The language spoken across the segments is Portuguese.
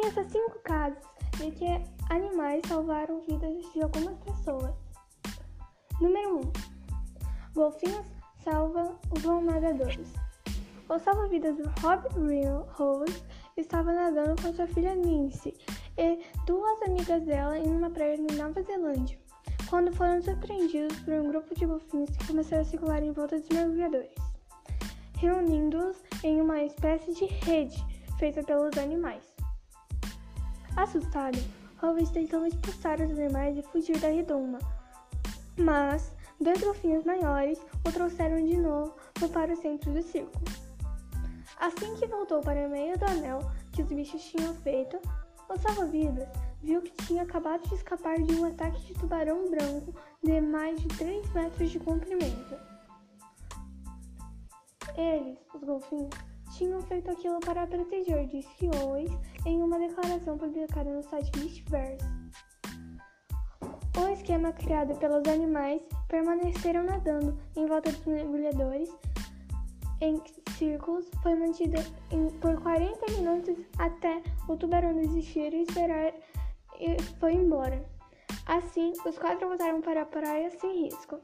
Conheça cinco casos de que animais salvaram vidas de algumas pessoas. Número 1. Um, golfinhos salvam os nadadores. O salva-vidas Rob Rose estava nadando com sua filha Nancy e duas amigas dela em uma praia na Nova Zelândia, quando foram surpreendidos por um grupo de golfinhos que começaram a circular em volta dos mergulhadores, reunindo-os em uma espécie de rede feita pelos animais. Assustado, Rose tentou expulsar os animais e fugir da redoma, mas dois golfinhos maiores o trouxeram de novo para o centro do círculo. Assim que voltou para o meio do anel que os bichos tinham feito, o salva-vidas viu que tinha acabado de escapar de um ataque de tubarão branco de mais de 3 metros de comprimento. Eles, os golfinhos, tinham feito aquilo para proteger, disse Owens em uma declaração publicada no site Mistverse. O esquema criado pelos animais permaneceram nadando em volta dos mergulhadores em círculos foi mantida em, por 40 minutos até o tubarão desistir e esperar e foi embora. Assim, os quatro voltaram para a praia sem risco.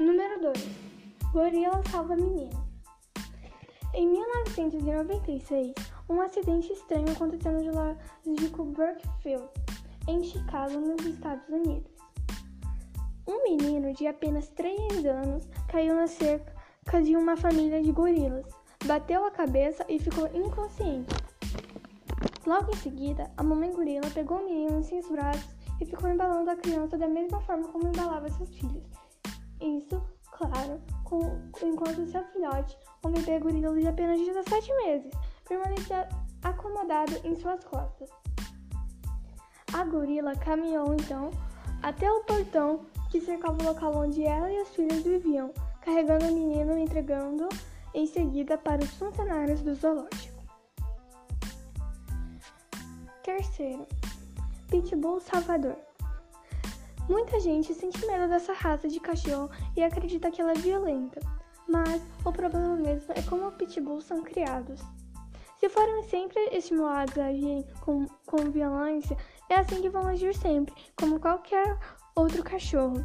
Número 2. Gorila salva menino. Em 1996, um acidente estranho aconteceu no zoológico Brookfield, em Chicago, nos Estados Unidos. Um menino de apenas 3 anos caiu na cerca de uma família de gorilas, bateu a cabeça e ficou inconsciente. Logo em seguida, a mamãe gorila pegou o menino em seus braços e ficou embalando a criança da mesma forma como embalava seus filhos. Isso, claro, com, enquanto seu filhote, um bebê gorila de apenas 17 meses, permanecia acomodado em suas costas. A gorila caminhou então até o portão que cercava o local onde ela e as filhas viviam, carregando o menino e entregando em seguida para os funcionários do zoológico. Terceiro, Pitbull Salvador. Muita gente sente medo dessa raça de cachorro e acredita que ela é violenta, mas o problema mesmo é como os pitbulls são criados. Se forem sempre estimulados a agirem com, com violência, é assim que vão agir sempre, como qualquer outro cachorro.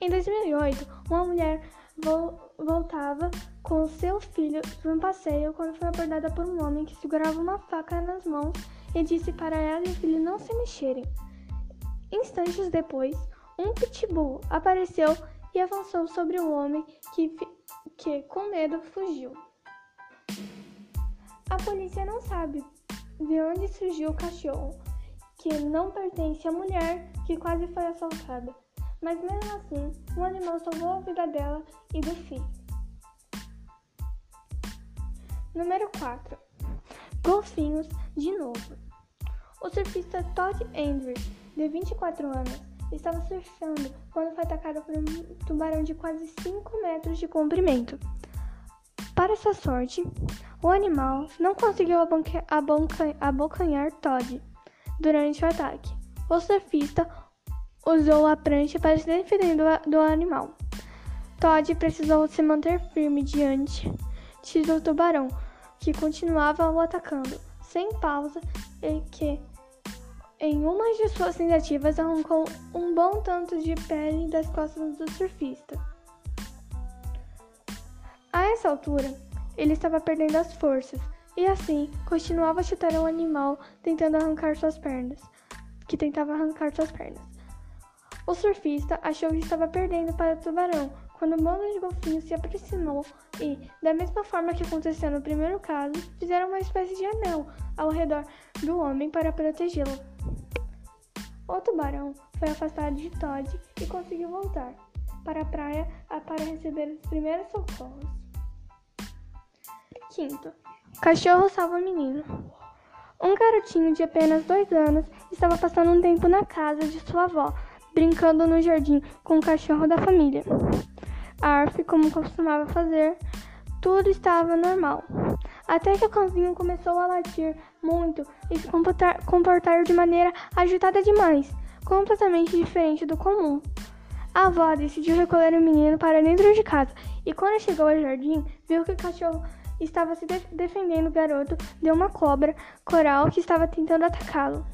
Em 2008, uma mulher vo voltava com seu filho de um passeio quando foi abordada por um homem que segurava uma faca nas mãos e disse para ela e o filho não se mexerem. Instantes depois, um pitbull apareceu e avançou sobre o homem que, que com medo, fugiu. A polícia não sabe de onde surgiu o cachorro, que não pertence à mulher que quase foi assaltada mas mesmo assim, o animal salvou a vida dela e do filho. Número 4. Golfinhos de novo. O surfista Todd Andrews, de 24 anos, estava surfando quando foi atacado por um tubarão de quase 5 metros de comprimento. Para sua sorte, o animal não conseguiu abocanhar Todd durante o ataque. O surfista usou a prancha para se defender do, do animal. Todd precisou se manter firme diante do tubarão, que continuava o atacando, sem pausa, e que, em uma de suas tentativas, arrancou um bom tanto de pele das costas do surfista. A essa altura, ele estava perdendo as forças e assim continuava a chutar o animal, tentando arrancar suas pernas, que tentava arrancar suas pernas. O surfista achou que estava perdendo para o tubarão quando o bando de golfinhos se aproximou e, da mesma forma que aconteceu no primeiro caso, fizeram uma espécie de anel ao redor do homem para protegê-lo. O tubarão foi afastado de Todd e conseguiu voltar para a praia para receber os primeiros socorros. Quinto, cachorro salva menino. Um garotinho de apenas dois anos estava passando um tempo na casa de sua avó brincando no jardim com o cachorro da família. Arf, como costumava fazer, tudo estava normal. Até que o cãozinho começou a latir muito e se comportar, de maneira agitada demais, completamente diferente do comum. A avó decidiu recolher o menino para dentro de casa e, quando chegou ao jardim, viu que o cachorro estava se defendendo o garoto de uma cobra coral que estava tentando atacá-lo.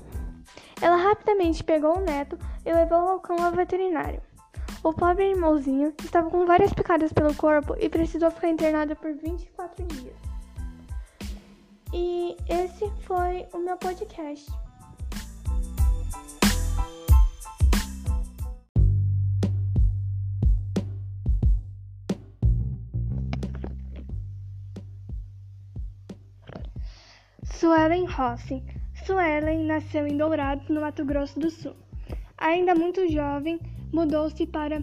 Ela rapidamente pegou o neto e levou ao cão ao veterinário. O pobre animalzinho estava com várias picadas pelo corpo e precisou ficar internado por 24 dias. E esse foi o meu podcast. Suelen Rossi. Suelen nasceu em Dourados, no Mato Grosso do Sul. Ainda muito jovem, mudou-se para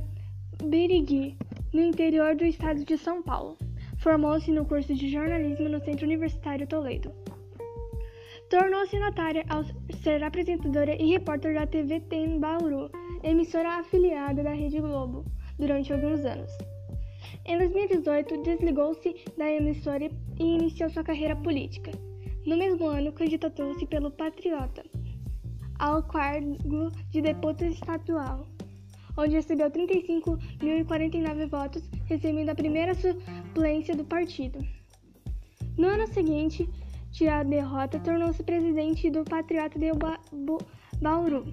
Birigui, no interior do estado de São Paulo. Formou-se no curso de jornalismo no Centro Universitário Toledo. Tornou-se notária ao ser apresentadora e repórter da TV Tem Bauru, emissora afiliada da Rede Globo, durante alguns anos. Em 2018, desligou-se da emissora e iniciou sua carreira política. No mesmo ano, candidatou-se pelo Patriota ao cargo de deputado estadual, onde recebeu 35.049 votos, recebendo a primeira suplência do partido. No ano seguinte, de a derrota, tornou-se presidente do Patriota de ba Bauru.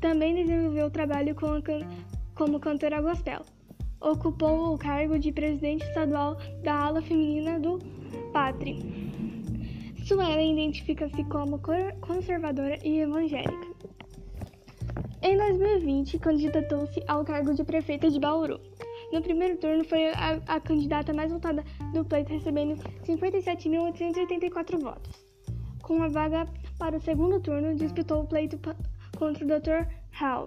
Também desenvolveu trabalho com can como cantora gospel. Ocupou o cargo de presidente estadual da ala feminina do Patri. Suelen identifica-se como conservadora e evangélica. Em 2020, candidatou-se ao cargo de prefeita de Bauru. No primeiro turno, foi a, a candidata mais votada do pleito, recebendo 57.884 votos. Com a vaga para o segundo turno, disputou o pleito contra o Dr. Hall.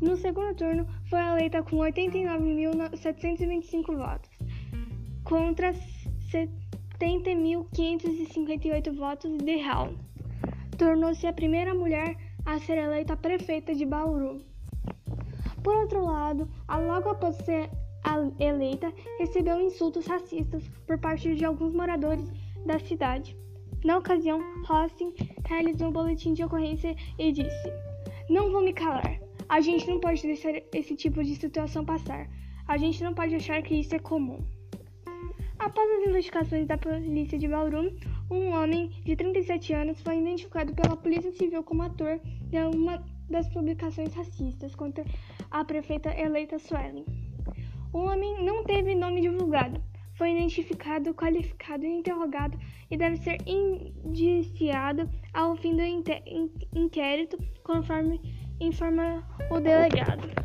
No segundo turno, foi eleita com 89.725 votos, contra 70.558 votos de Hall. Tornou-se a primeira mulher a ser eleita prefeita de Bauru. Por outro lado, logo após ser eleita, recebeu insultos racistas por parte de alguns moradores da cidade. Na ocasião, Hostin realizou um boletim de ocorrência e disse: Não vou me calar. A gente não pode deixar esse tipo de situação passar. A gente não pode achar que isso é comum. Após as investigações da polícia de Bauru, um homem de 37 anos foi identificado pela Polícia Civil como ator de uma das publicações racistas contra a prefeita eleita Suelen. O homem não teve nome divulgado, foi identificado, qualificado e interrogado e deve ser indiciado ao fim do inquérito, conforme informa o delegado.